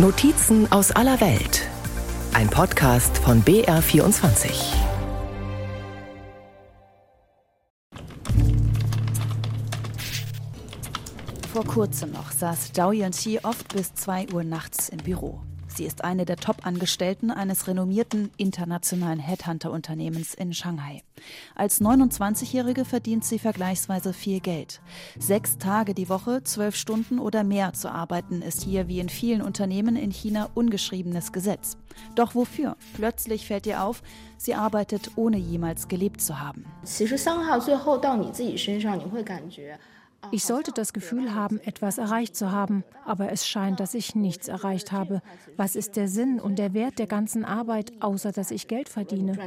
Notizen aus aller Welt. Ein Podcast von BR24. Vor kurzem noch saß Zhao Yanqi oft bis 2 Uhr nachts im Büro. Sie ist eine der Top-Angestellten eines renommierten internationalen Headhunter-Unternehmens in Shanghai. Als 29-Jährige verdient sie vergleichsweise viel Geld. Sechs Tage die Woche, zwölf Stunden oder mehr zu arbeiten, ist hier wie in vielen Unternehmen in China ungeschriebenes Gesetz. Doch wofür? Plötzlich fällt ihr auf, sie arbeitet ohne jemals gelebt zu haben. Ich sollte das Gefühl haben, etwas erreicht zu haben, aber es scheint, dass ich nichts erreicht habe. Was ist der Sinn und der Wert der ganzen Arbeit, außer dass ich Geld verdiene?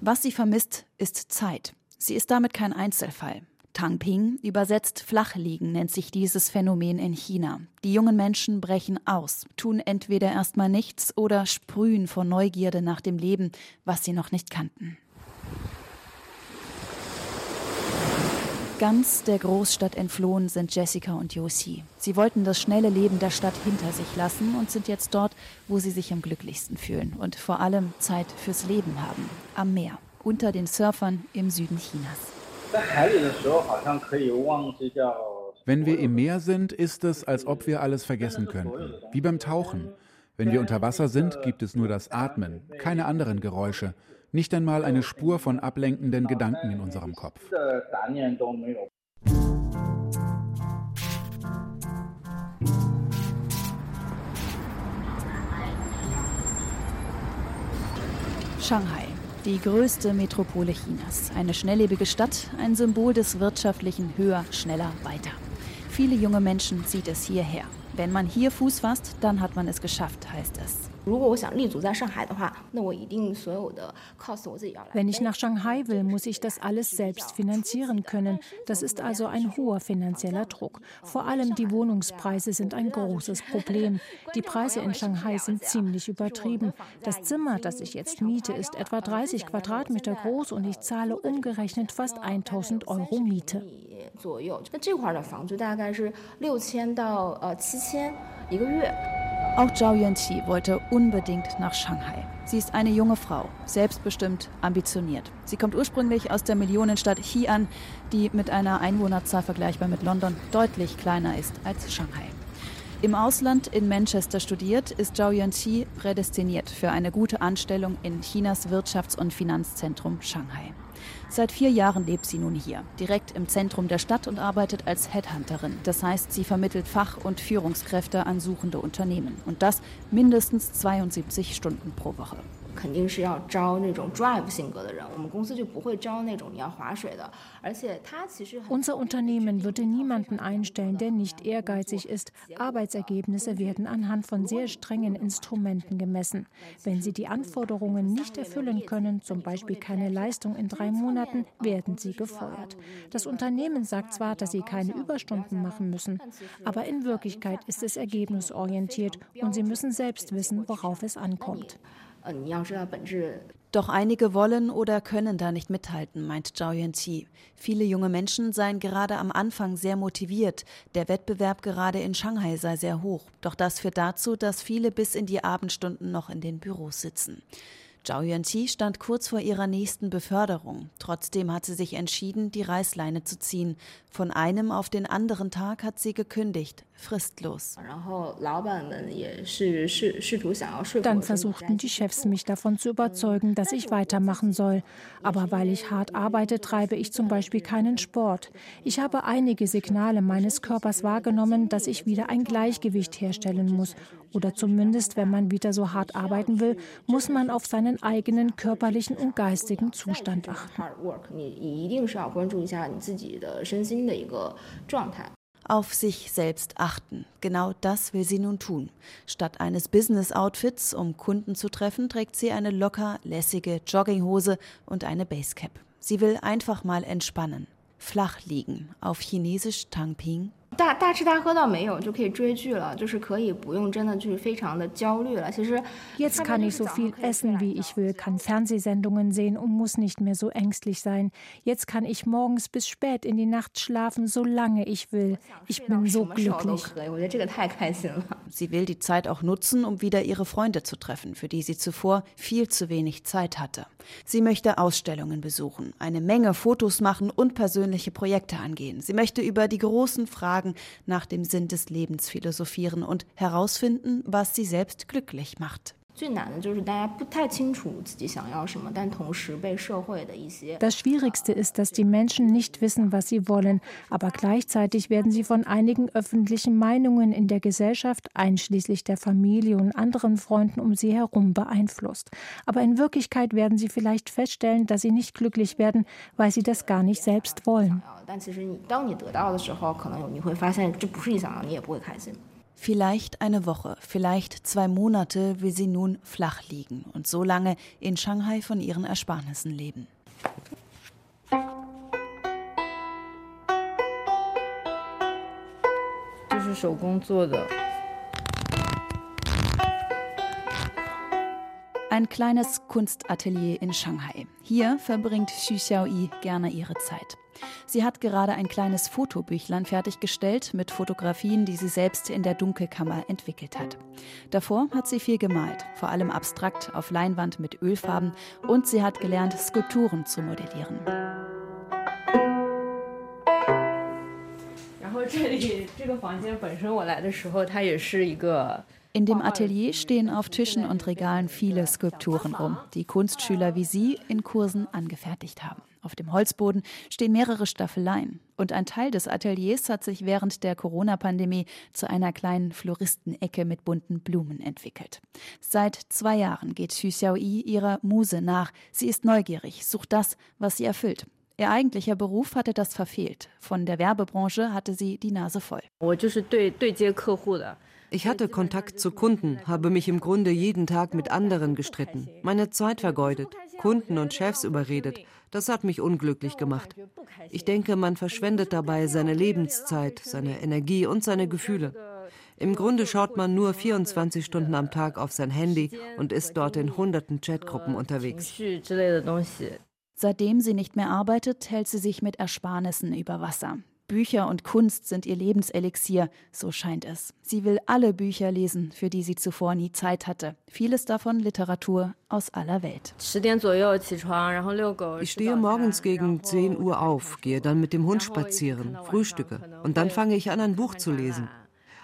Was sie vermisst, ist Zeit. Sie ist damit kein Einzelfall. Tangping, übersetzt Flachliegen, nennt sich dieses Phänomen in China. Die jungen Menschen brechen aus, tun entweder erstmal nichts oder sprühen vor Neugierde nach dem Leben, was sie noch nicht kannten. Ganz der Großstadt entflohen sind Jessica und Josie. Sie wollten das schnelle Leben der Stadt hinter sich lassen und sind jetzt dort, wo sie sich am glücklichsten fühlen und vor allem Zeit fürs Leben haben. Am Meer, unter den Surfern im Süden Chinas. Wenn wir im Meer sind, ist es, als ob wir alles vergessen könnten. Wie beim Tauchen. Wenn wir unter Wasser sind, gibt es nur das Atmen, keine anderen Geräusche. Nicht einmal eine Spur von ablenkenden Gedanken in unserem Kopf. Shanghai, die größte Metropole Chinas. Eine schnelllebige Stadt, ein Symbol des wirtschaftlichen Höher, Schneller, Weiter. Viele junge Menschen zieht es hierher. Wenn man hier Fuß fasst, dann hat man es geschafft, heißt es. 如果我想立足在上海的话，那我一定所有的 cost 我自己要来。 Wenn ich nach Shanghai will, muss ich das alles selbst finanzieren können. Das ist also ein hoher finanzieller Druck. Vor allem die Wohnungspreise sind ein großes Problem. Die Preise in Shanghai sind ziemlich übertrieben. Das Zimmer, das ich jetzt miete, ist etwa 30 Quadratmeter groß und ich zahle umgerechnet fast 1000 Euro Miete. 左右，那这块的房租大概是六千到呃七千一个月。 Auch Zhao Yuanqi wollte unbedingt nach Shanghai. Sie ist eine junge Frau, selbstbestimmt, ambitioniert. Sie kommt ursprünglich aus der Millionenstadt Xi'an, die mit einer Einwohnerzahl vergleichbar mit London deutlich kleiner ist als Shanghai. Im Ausland in Manchester studiert, ist Zhao Yuanqi prädestiniert für eine gute Anstellung in Chinas Wirtschafts- und Finanzzentrum Shanghai. Seit vier Jahren lebt sie nun hier, direkt im Zentrum der Stadt und arbeitet als Headhunterin. Das heißt, sie vermittelt Fach- und Führungskräfte an suchende Unternehmen. Und das mindestens 72 Stunden pro Woche. 肯定是要招那种 drive 性格的人，我们公司就不会招那种你要划水的，而且他其实很 Unser Unternehmen würde niemanden einstellen, der nicht ehrgeizig ist. Arbeitsergebnisse werden anhand von sehr strengen Instrumenten gemessen. Wenn sie die Anforderungen nicht erfüllen können, zum Beispiel keine Leistung in drei Monaten, werden sie gefeuert. Das Unternehmen sagt zwar, dass sie keine Überstunden machen müssen, aber in Wirklichkeit ist es ergebnisorientiert und sie müssen selbst wissen, worauf es ankommt. Doch einige wollen oder können da nicht mithalten, meint Zhao Yuanqi. Viele junge Menschen seien gerade am Anfang sehr motiviert. Der Wettbewerb gerade in Shanghai sei sehr hoch. Doch das führt dazu, dass viele bis in die Abendstunden noch in den Büros sitzen. Zhao Yuanqi stand kurz vor ihrer nächsten Beförderung. Trotzdem hat sie sich entschieden, die Reißleine zu ziehen. Von einem auf den anderen Tag hat sie gekündigt, fristlos. Dann versuchten die Chefs mich davon zu überzeugen, dass ich weitermachen soll. Aber weil ich hart arbeite, treibe ich zum Beispiel keinen Sport. Ich habe einige Signale meines Körpers wahrgenommen, dass ich wieder ein Gleichgewicht herstellen muss. Oder zumindest, wenn man wieder so hart arbeiten will, muss man auf seine seinen eigenen körperlichen und geistigen Zustand achten. Auf sich selbst achten. Genau das will sie nun tun. Statt eines Business-Outfits, um Kunden zu treffen, trägt sie eine locker, lässige Jogginghose und eine Basecap. Sie will einfach mal entspannen. Flach liegen. Auf Chinesisch Tangping 大大吃大喝倒没有，就可以追剧了，就是可以不用真的去非常的焦虑了。其实 Jetzt kann ich so viel essen, wie ich will, kann Fernsehsendungen sehen und muss nicht mehr so ängstlich sein. Jetzt kann ich morgens bis spät in die Nacht schlafen, solange ich will. Ich bin so 什么时候都 glücklich. 可以，我觉得这个太开心了。 Sie will die Zeit auch nutzen, um wieder ihre Freunde zu treffen, für die sie zuvor viel zu wenig Zeit hatte. Sie möchte Ausstellungen besuchen, eine Menge Fotos machen und persönliche Projekte angehen. Sie möchte über die großen Fragen nach dem Sinn des Lebens philosophieren und herausfinden, was sie selbst glücklich macht. Das Schwierigste ist, dass die Menschen nicht wissen, was sie wollen, aber gleichzeitig werden sie von einigen öffentlichen Meinungen in der Gesellschaft, einschließlich der Familie und anderen Freunden um sie herum, beeinflusst. Aber in Wirklichkeit werden sie vielleicht feststellen, dass sie nicht glücklich werden, weil sie das gar nicht selbst wollen. Vielleicht eine Woche, vielleicht zwei Monate will sie nun flach liegen und so lange in Shanghai von ihren Ersparnissen leben. Ein kleines Kunstatelier in Shanghai. Hier verbringt Xu Xiaoyi gerne ihre Zeit. Sie hat gerade ein kleines Fotobüchlein fertiggestellt mit Fotografien, die sie selbst in der Dunkelkammer entwickelt hat. Davor hat sie viel gemalt, vor allem abstrakt auf Leinwand mit Ölfarben und sie hat gelernt, Skulpturen zu modellieren. In dem Atelier stehen auf Tischen und Regalen viele Skulpturen rum, die Kunstschüler wie sie in Kursen angefertigt haben. Auf dem Holzboden stehen mehrere Staffeleien. Und ein Teil des Ateliers hat sich während der Corona-Pandemie zu einer kleinen Floristenecke mit bunten Blumen entwickelt. Seit zwei Jahren geht Xu Xiaoyi ihrer Muse nach. Sie ist neugierig, sucht das, was sie erfüllt. Ihr eigentlicher Beruf hatte das verfehlt. Von der Werbebranche hatte sie die Nase voll. Ich hatte Kontakt zu Kunden, habe mich im Grunde jeden Tag mit anderen gestritten, meine Zeit vergeudet, Kunden und Chefs überredet. Das hat mich unglücklich gemacht. Ich denke, man verschwendet dabei seine Lebenszeit, seine Energie und seine Gefühle. Im Grunde schaut man nur 24 Stunden am Tag auf sein Handy und ist dort in hunderten Chatgruppen unterwegs. Seitdem sie nicht mehr arbeitet, hält sie sich mit Ersparnissen über Wasser. Bücher und Kunst sind ihr Lebenselixier, so scheint es. Sie will alle Bücher lesen, für die sie zuvor nie Zeit hatte. Vieles davon Literatur aus aller Welt. Ich stehe morgens gegen 10 Uhr auf, gehe dann mit dem Hund spazieren, frühstücke und dann fange ich an, ein Buch zu lesen.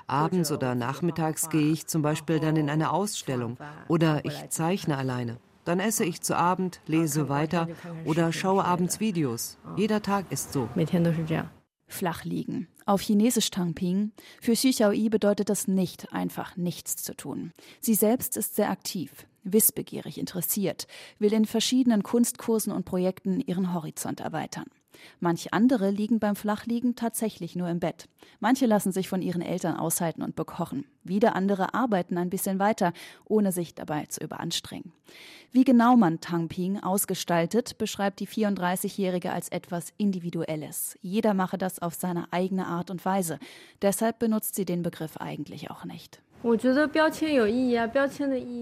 Abends oder nachmittags gehe ich zum Beispiel dann in eine Ausstellung oder ich zeichne alleine. Dann esse ich zu Abend, lese weiter oder schaue abends Videos. Jeder Tag ist so flach liegen. Auf Chinesisch Tangping. Für Xu Xiaoyi bedeutet das nicht einfach nichts zu tun. Sie selbst ist sehr aktiv, wissbegierig interessiert, will in verschiedenen Kunstkursen und Projekten ihren Horizont erweitern. Manche andere liegen beim Flachliegen tatsächlich nur im Bett. Manche lassen sich von ihren Eltern aushalten und bekochen. Wieder andere arbeiten ein bisschen weiter, ohne sich dabei zu überanstrengen. Wie genau man Tangping ausgestaltet, beschreibt die 34-Jährige als etwas Individuelles. Jeder mache das auf seine eigene Art und Weise. Deshalb benutzt sie den Begriff eigentlich auch nicht.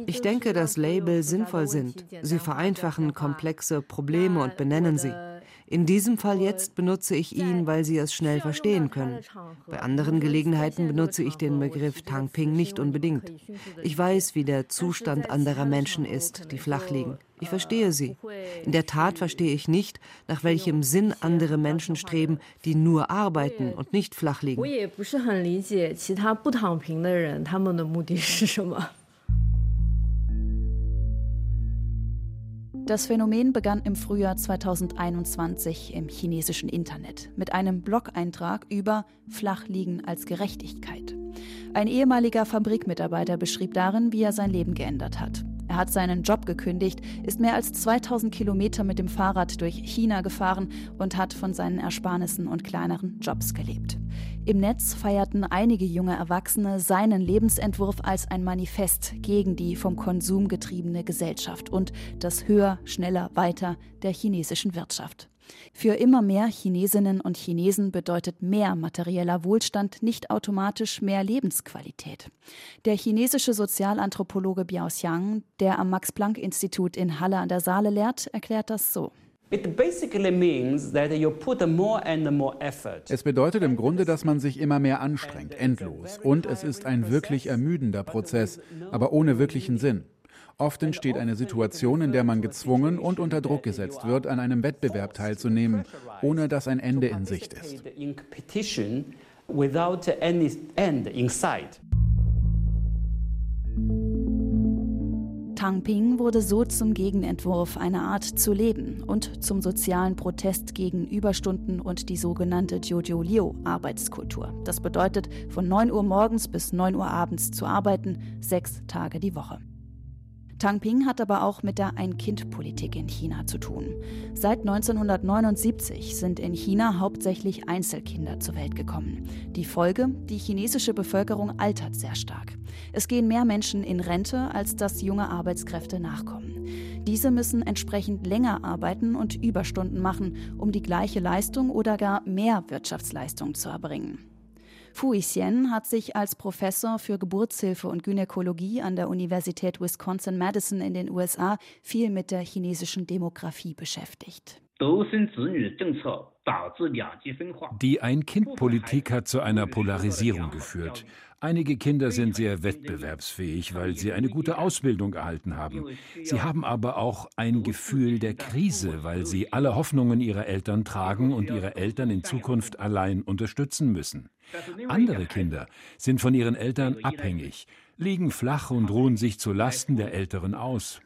Ich denke, dass Label sinnvoll sind. Sie vereinfachen komplexe Probleme und benennen sie. In diesem Fall jetzt benutze ich ihn, weil Sie es schnell verstehen können. Bei anderen Gelegenheiten benutze ich den Begriff Tangping nicht unbedingt. Ich weiß, wie der Zustand anderer Menschen ist, die flach liegen. Ich verstehe sie. In der Tat verstehe ich nicht, nach welchem Sinn andere Menschen streben, die nur arbeiten und nicht flach liegen. Das Phänomen begann im Frühjahr 2021 im chinesischen Internet mit einem Blog-Eintrag über Flachliegen als Gerechtigkeit. Ein ehemaliger Fabrikmitarbeiter beschrieb darin, wie er sein Leben geändert hat. Er hat seinen Job gekündigt, ist mehr als 2000 Kilometer mit dem Fahrrad durch China gefahren und hat von seinen Ersparnissen und kleineren Jobs gelebt. Im Netz feierten einige junge Erwachsene seinen Lebensentwurf als ein Manifest gegen die vom Konsum getriebene Gesellschaft und das Höher, Schneller, Weiter der chinesischen Wirtschaft. Für immer mehr Chinesinnen und Chinesen bedeutet mehr materieller Wohlstand nicht automatisch mehr Lebensqualität. Der chinesische Sozialanthropologe Biao Xiang, der am Max-Planck-Institut in Halle an der Saale lehrt, erklärt das so. Es bedeutet im Grunde, dass man sich immer mehr anstrengt, endlos. Und es ist ein wirklich ermüdender Prozess, aber ohne wirklichen Sinn. Oft entsteht eine Situation, in der man gezwungen und unter Druck gesetzt wird, an einem Wettbewerb teilzunehmen, ohne dass ein Ende in Sicht ist. Tang Ping wurde so zum Gegenentwurf einer Art zu leben und zum sozialen Protest gegen Überstunden und die sogenannte Jojo Liu Arbeitskultur. Das bedeutet, von 9 Uhr morgens bis 9 Uhr abends zu arbeiten, sechs Tage die Woche. Tang Ping hat aber auch mit der Ein-Kind-Politik in China zu tun. Seit 1979 sind in China hauptsächlich Einzelkinder zur Welt gekommen. Die Folge, die chinesische Bevölkerung altert sehr stark. Es gehen mehr Menschen in Rente, als dass junge Arbeitskräfte nachkommen. Diese müssen entsprechend länger arbeiten und Überstunden machen, um die gleiche Leistung oder gar mehr Wirtschaftsleistung zu erbringen. Fu Xian hat sich als Professor für Geburtshilfe und Gynäkologie an der Universität Wisconsin-Madison in den USA viel mit der chinesischen Demografie beschäftigt. Die Ein-Kind-Politik hat zu einer Polarisierung geführt. Einige Kinder sind sehr wettbewerbsfähig, weil sie eine gute Ausbildung erhalten haben. Sie haben aber auch ein Gefühl der Krise, weil sie alle Hoffnungen ihrer Eltern tragen und ihre Eltern in Zukunft allein unterstützen müssen. Andere Kinder sind von ihren Eltern abhängig, liegen flach und ruhen sich zu Lasten der Älteren aus.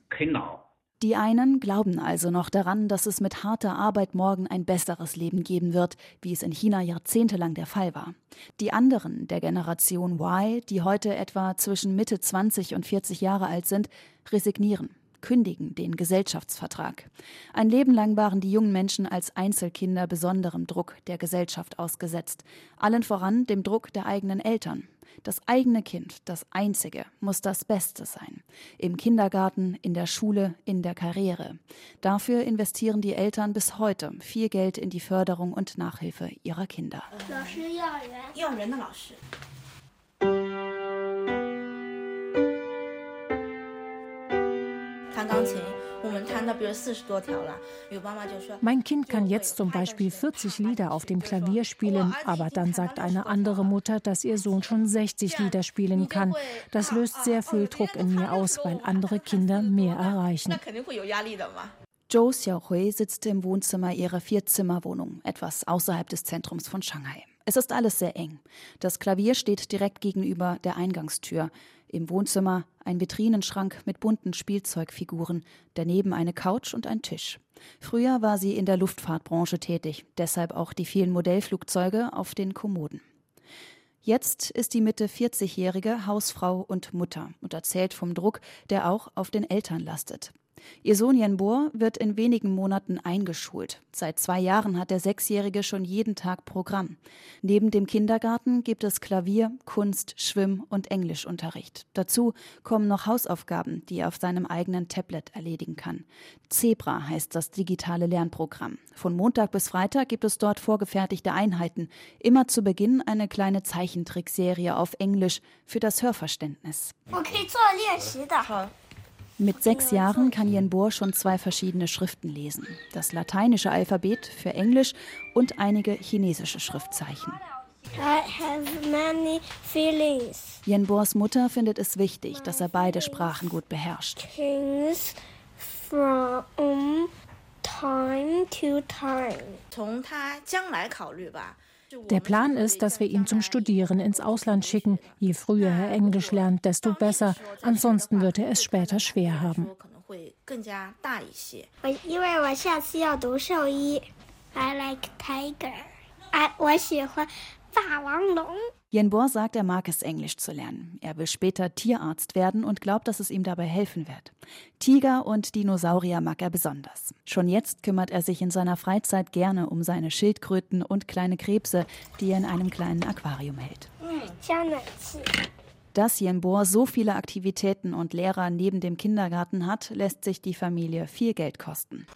Die einen glauben also noch daran, dass es mit harter Arbeit morgen ein besseres Leben geben wird, wie es in China jahrzehntelang der Fall war. Die anderen der Generation Y, die heute etwa zwischen Mitte 20 und 40 Jahre alt sind, resignieren kündigen den Gesellschaftsvertrag. Ein Leben lang waren die jungen Menschen als Einzelkinder besonderem Druck der Gesellschaft ausgesetzt, allen voran dem Druck der eigenen Eltern. Das eigene Kind, das einzige, muss das Beste sein. Im Kindergarten, in der Schule, in der Karriere. Dafür investieren die Eltern bis heute viel Geld in die Förderung und Nachhilfe ihrer Kinder. 弹钢琴。mein Kind kann jetzt zum Beispiel 40 Lieder auf dem Klavier spielen, aber dann sagt eine andere Mutter, dass ihr Sohn schon 60 Lieder spielen kann. Das löst sehr viel Druck in mir aus, weil andere Kinder mehr erreichen. Zhou Xiaohui sitzt im Wohnzimmer ihrer Vierzimmerwohnung, etwas außerhalb des Zentrums von Shanghai. Es ist alles sehr eng. Das Klavier steht direkt gegenüber der Eingangstür. Im Wohnzimmer ein Vitrinenschrank mit bunten Spielzeugfiguren, daneben eine Couch und ein Tisch. Früher war sie in der Luftfahrtbranche tätig, deshalb auch die vielen Modellflugzeuge auf den Kommoden. Jetzt ist die Mitte 40-jährige Hausfrau und Mutter und erzählt vom Druck, der auch auf den Eltern lastet. Ihr Sohn Yenbor wird in wenigen Monaten eingeschult. Seit zwei Jahren hat der Sechsjährige schon jeden Tag Programm. Neben dem Kindergarten gibt es Klavier, Kunst, Schwimm- und Englischunterricht. Dazu kommen noch Hausaufgaben, die er auf seinem eigenen Tablet erledigen kann. Zebra heißt das digitale Lernprogramm. Von Montag bis Freitag gibt es dort vorgefertigte Einheiten. Immer zu Beginn eine kleine Zeichentrickserie auf Englisch für das Hörverständnis. Okay, mit sechs Jahren kann Yen Bo schon zwei verschiedene Schriften lesen. Das lateinische Alphabet für Englisch und einige chinesische Schriftzeichen. Yen Bors Mutter findet es wichtig, dass er beide Sprachen gut beherrscht. From time to time. Der Plan ist, dass wir ihn zum Studieren ins Ausland schicken. Je früher er Englisch lernt, desto besser. Ansonsten wird er es später schwer haben. I like tiger. 我喜欢霸王龙。 Yenbor sagt, er mag es, Englisch zu lernen. Er will später Tierarzt werden und glaubt, dass es ihm dabei helfen wird. Tiger und Dinosaurier mag er besonders. Schon jetzt kümmert er sich in seiner Freizeit gerne um seine Schildkröten und kleine Krebse, die er in einem kleinen Aquarium hält. Dass Yenbor so viele Aktivitäten und Lehrer neben dem Kindergarten hat, lässt sich die Familie viel Geld kosten.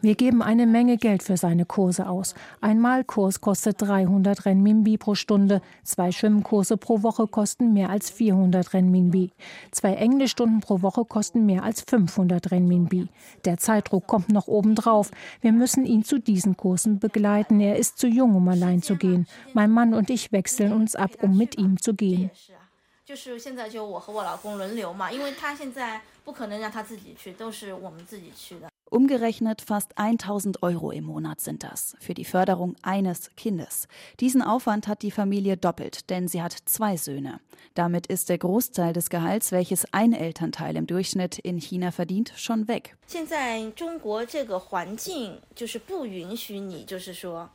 Wir geben eine Menge Geld für seine Kurse aus. Ein Malkurs kostet 300 Renminbi pro Stunde. Zwei Schwimmkurse pro Woche kosten mehr als 400 Renminbi. Zwei Englischstunden pro Woche kosten mehr als 500 Renminbi. Der Zeitdruck kommt noch obendrauf. Wir müssen ihn zu diesen Kursen begleiten. Er ist zu jung, um allein zu gehen. Mein Mann und ich wechseln uns ab, um mit ihm zu gehen. 就是现在就我和我老公轮流嘛，因为他现在不可能让他自己去，都是我们自己去的。Umgerechnet fast 1000 Euro im Monat sind das für die Förderung eines Kindes. Diesen Aufwand hat die Familie doppelt, denn sie hat zwei Söhne. Damit ist der Großteil des Gehalts, welches ein Elternteil im Durchschnitt in China verdient, schon weg. 现在中国这个环境就是不允许你，就是说。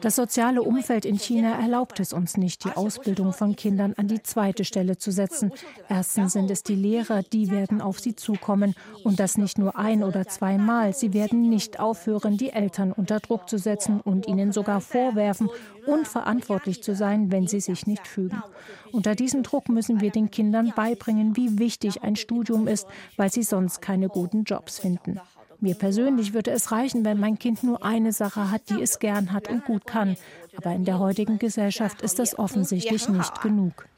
das soziale Umfeld in China erlaubt es uns nicht, die Ausbildung von Kindern an die zweite Stelle zu setzen. Erstens sind es die Lehrer, die werden auf sie zukommen. Und das nicht nur ein oder zweimal. Sie werden nicht aufhören, die Eltern unter Druck zu setzen und ihnen sogar vorwerfen, unverantwortlich zu sein, wenn sie sich nicht fügen. Unter diesem Druck müssen wir den Kindern beibringen, wie wichtig ein Studium ist, weil sie sonst keine guten Jobs finden. Mir persönlich würde es reichen, wenn mein Kind nur eine Sache hat, die es gern hat und gut kann. Aber in der heutigen Gesellschaft ist das offensichtlich nicht genug.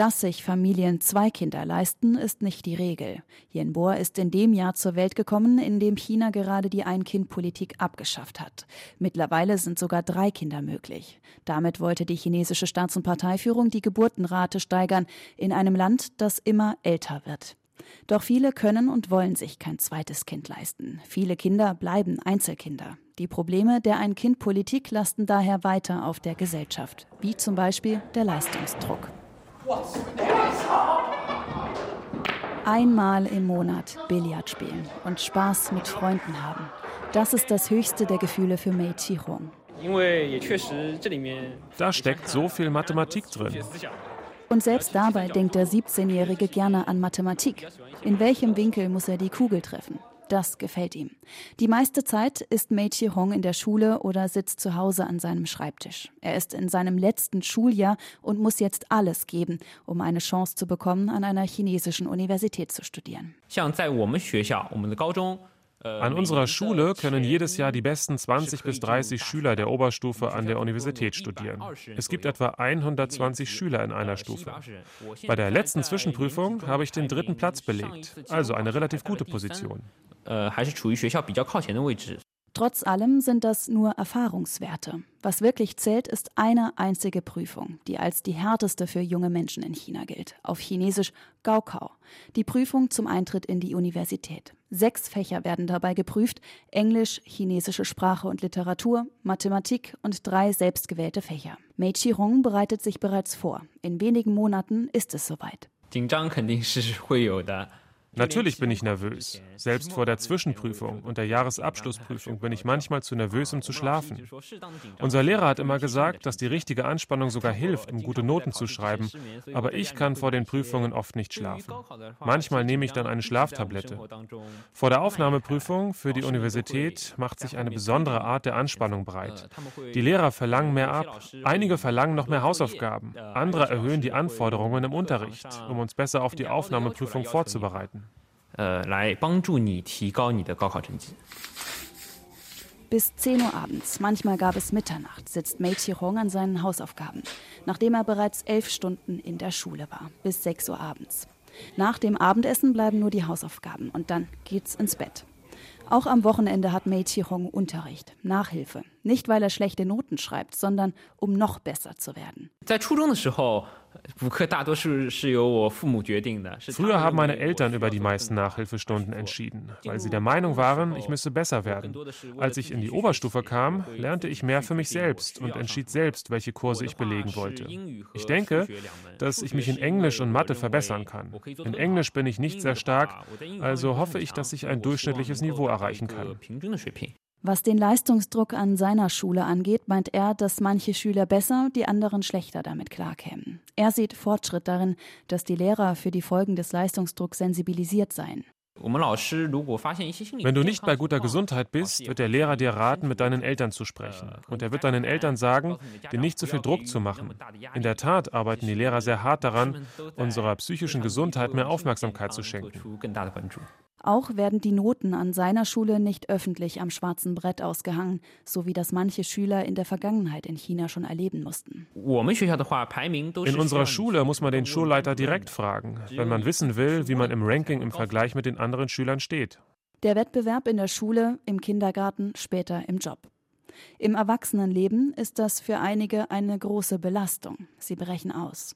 Dass sich Familien zwei Kinder leisten, ist nicht die Regel. Yen Bohr ist in dem Jahr zur Welt gekommen, in dem China gerade die Ein-Kind-Politik abgeschafft hat. Mittlerweile sind sogar drei Kinder möglich. Damit wollte die chinesische Staats- und Parteiführung die Geburtenrate steigern in einem Land, das immer älter wird. Doch viele können und wollen sich kein zweites Kind leisten. Viele Kinder bleiben Einzelkinder. Die Probleme der Ein-Kind-Politik lasten daher weiter auf der Gesellschaft, wie zum Beispiel der Leistungsdruck. Einmal im Monat Billard spielen und Spaß mit Freunden haben. Das ist das höchste der Gefühle für Mei Qihong. Da steckt so viel Mathematik drin. Und selbst dabei denkt der 17-Jährige gerne an Mathematik. In welchem Winkel muss er die Kugel treffen? Das gefällt ihm. Die meiste Zeit ist Mei Chi-hong in der Schule oder sitzt zu Hause an seinem Schreibtisch. Er ist in seinem letzten Schuljahr und muss jetzt alles geben, um eine Chance zu bekommen, an einer chinesischen Universität zu studieren. An unserer Schule können jedes Jahr die besten 20 bis 30 Schüler der Oberstufe an der Universität studieren. Es gibt etwa 120 Schüler in einer Stufe. Bei der letzten Zwischenprüfung habe ich den dritten Platz belegt, also eine relativ gute Position. Trotz allem sind das nur Erfahrungswerte. Was wirklich zählt, ist eine einzige Prüfung, die als die härteste für junge Menschen in China gilt. Auf Chinesisch Gaokao. Die Prüfung zum Eintritt in die Universität. Sechs Fächer werden dabei geprüft: Englisch, chinesische Sprache und Literatur, Mathematik und drei selbstgewählte Fächer. Mei Qihong bereitet sich bereits vor. In wenigen Monaten ist es soweit. 紧张肯定是会有的。 Natürlich bin ich nervös. Selbst vor der Zwischenprüfung und der Jahresabschlussprüfung bin ich manchmal zu nervös, um zu schlafen. Unser Lehrer hat immer gesagt, dass die richtige Anspannung sogar hilft, um gute Noten zu schreiben. Aber ich kann vor den Prüfungen oft nicht schlafen. Manchmal nehme ich dann eine Schlaftablette. Vor der Aufnahmeprüfung für die Universität macht sich eine besondere Art der Anspannung breit. Die Lehrer verlangen mehr ab. Einige verlangen noch mehr Hausaufgaben. Andere erhöhen die Anforderungen im Unterricht, um uns besser auf die Aufnahmeprüfung vorzubereiten. 呃，来帮助你提高你的高考成绩。Bis 10 Uhr abends, manchmal gab es Mitternacht, sitzt Mei Chirong an seinen Hausaufgaben, nachdem er bereits elf Stunden in der Schule war, bis 6 Uhr abends. Nach dem Abendessen bleiben nur die Hausaufgaben und dann geht's ins Bett. Auch am Wochenende hat Mei Chihong Unterricht, Nachhilfe. Nicht, weil er schlechte Noten schreibt, sondern um noch besser zu werden. Früher haben meine Eltern über die meisten Nachhilfestunden entschieden, weil sie der Meinung waren, ich müsse besser werden. Als ich in die Oberstufe kam, lernte ich mehr für mich selbst und entschied selbst, welche Kurse ich belegen wollte. Ich denke, dass ich mich in Englisch und Mathe verbessern kann. In Englisch bin ich nicht sehr stark, also hoffe ich, dass ich ein durchschnittliches Niveau erreichen kann. Was den Leistungsdruck an seiner Schule angeht, meint er, dass manche Schüler besser, die anderen schlechter damit klarkämen. Er sieht Fortschritt darin, dass die Lehrer für die Folgen des Leistungsdrucks sensibilisiert seien. Wenn du nicht bei guter Gesundheit bist, wird der Lehrer dir raten, mit deinen Eltern zu sprechen. Und er wird deinen Eltern sagen, dir nicht zu so viel Druck zu machen. In der Tat arbeiten die Lehrer sehr hart daran, unserer psychischen Gesundheit mehr Aufmerksamkeit zu schenken. Auch werden die Noten an seiner Schule nicht öffentlich am schwarzen Brett ausgehangen, so wie das manche Schüler in der Vergangenheit in China schon erleben mussten. In unserer Schule muss man den Schulleiter direkt fragen, wenn man wissen will, wie man im Ranking im Vergleich mit den anderen Schülern steht. Der Wettbewerb in der Schule, im Kindergarten, später im Job. Im Erwachsenenleben ist das für einige eine große Belastung. Sie brechen aus.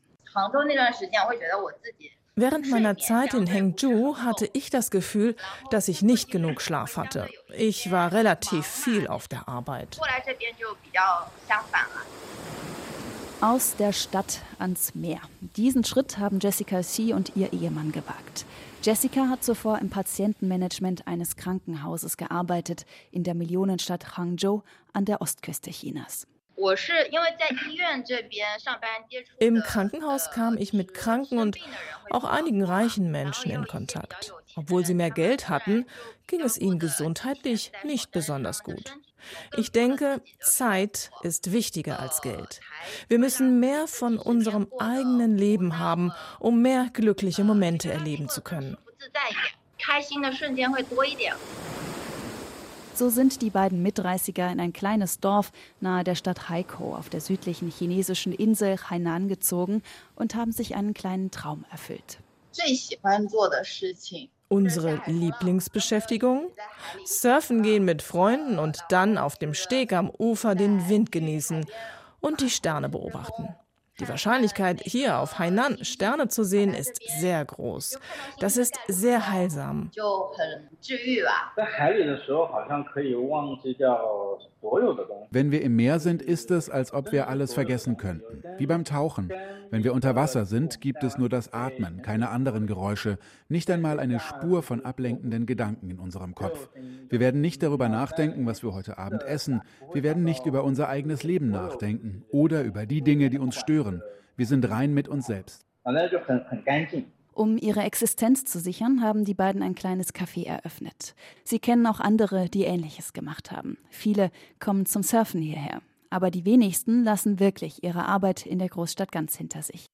Während meiner Zeit in Hengzhou hatte ich das Gefühl, dass ich nicht genug Schlaf hatte. Ich war relativ viel auf der Arbeit. Aus der Stadt ans Meer. Diesen Schritt haben Jessica Xi und ihr Ehemann gewagt. Jessica hat zuvor im Patientenmanagement eines Krankenhauses gearbeitet, in der Millionenstadt Hangzhou an der Ostküste Chinas. Im Krankenhaus kam ich mit kranken und auch einigen reichen Menschen in Kontakt. Obwohl sie mehr Geld hatten, ging es ihnen gesundheitlich nicht besonders gut. Ich denke, Zeit ist wichtiger als Geld. Wir müssen mehr von unserem eigenen Leben haben, um mehr glückliche Momente erleben zu können. So sind die beiden Mitreißiger in ein kleines Dorf nahe der Stadt Haikou auf der südlichen chinesischen Insel Hainan gezogen und haben sich einen kleinen Traum erfüllt. Unsere Lieblingsbeschäftigung? Surfen gehen mit Freunden und dann auf dem Steg am Ufer den Wind genießen und die Sterne beobachten. Die Wahrscheinlichkeit, hier auf Hainan Sterne zu sehen, ist sehr groß. Das ist sehr heilsam. Wenn wir im Meer sind, ist es, als ob wir alles vergessen könnten. Wie beim Tauchen. Wenn wir unter Wasser sind, gibt es nur das Atmen, keine anderen Geräusche, nicht einmal eine Spur von ablenkenden Gedanken in unserem Kopf. Wir werden nicht darüber nachdenken, was wir heute Abend essen. Wir werden nicht über unser eigenes Leben nachdenken oder über die Dinge, die uns stören. Wir sind rein mit uns selbst. Um ihre Existenz zu sichern, haben die beiden ein kleines Café eröffnet. Sie kennen auch andere, die Ähnliches gemacht haben. Viele kommen zum Surfen hierher. Aber die wenigsten lassen wirklich ihre Arbeit in der Großstadt ganz hinter sich.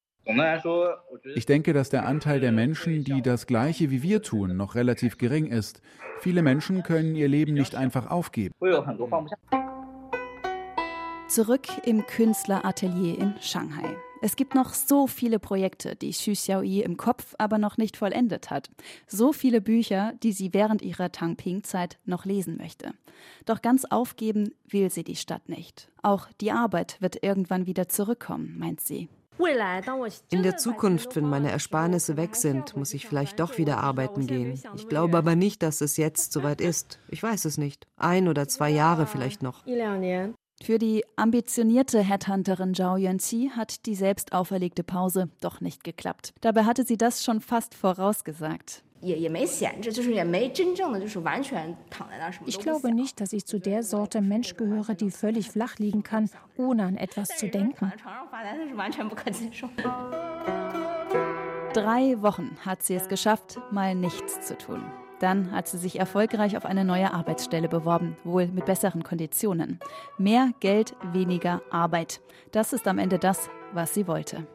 Ich denke, dass der Anteil der Menschen, die das Gleiche wie wir tun, noch relativ gering ist. Viele Menschen können ihr Leben nicht einfach aufgeben. Zurück im Künstleratelier in Shanghai. Es gibt noch so viele Projekte, die Xu Xiaoyi im Kopf aber noch nicht vollendet hat. So viele Bücher, die sie während ihrer Tangping-Zeit noch lesen möchte. Doch ganz aufgeben will sie die Stadt nicht. Auch die Arbeit wird irgendwann wieder zurückkommen, meint sie. In der Zukunft, wenn meine Ersparnisse weg sind, muss ich vielleicht doch wieder arbeiten gehen. Ich glaube aber nicht, dass es jetzt soweit ist. Ich weiß es nicht. Ein oder zwei Jahre vielleicht noch. Für die ambitionierte Headhunterin Zhao Yuanqi hat die selbst auferlegte Pause doch nicht geklappt. Dabei hatte sie das schon fast vorausgesagt. Ich glaube nicht, dass ich zu der Sorte Mensch gehöre, die völlig flach liegen kann, ohne an etwas zu denken. Drei Wochen hat sie es geschafft, mal nichts zu tun. Dann hat sie sich erfolgreich auf eine neue Arbeitsstelle beworben, wohl mit besseren Konditionen. Mehr Geld, weniger Arbeit. Das ist am Ende das, was sie wollte.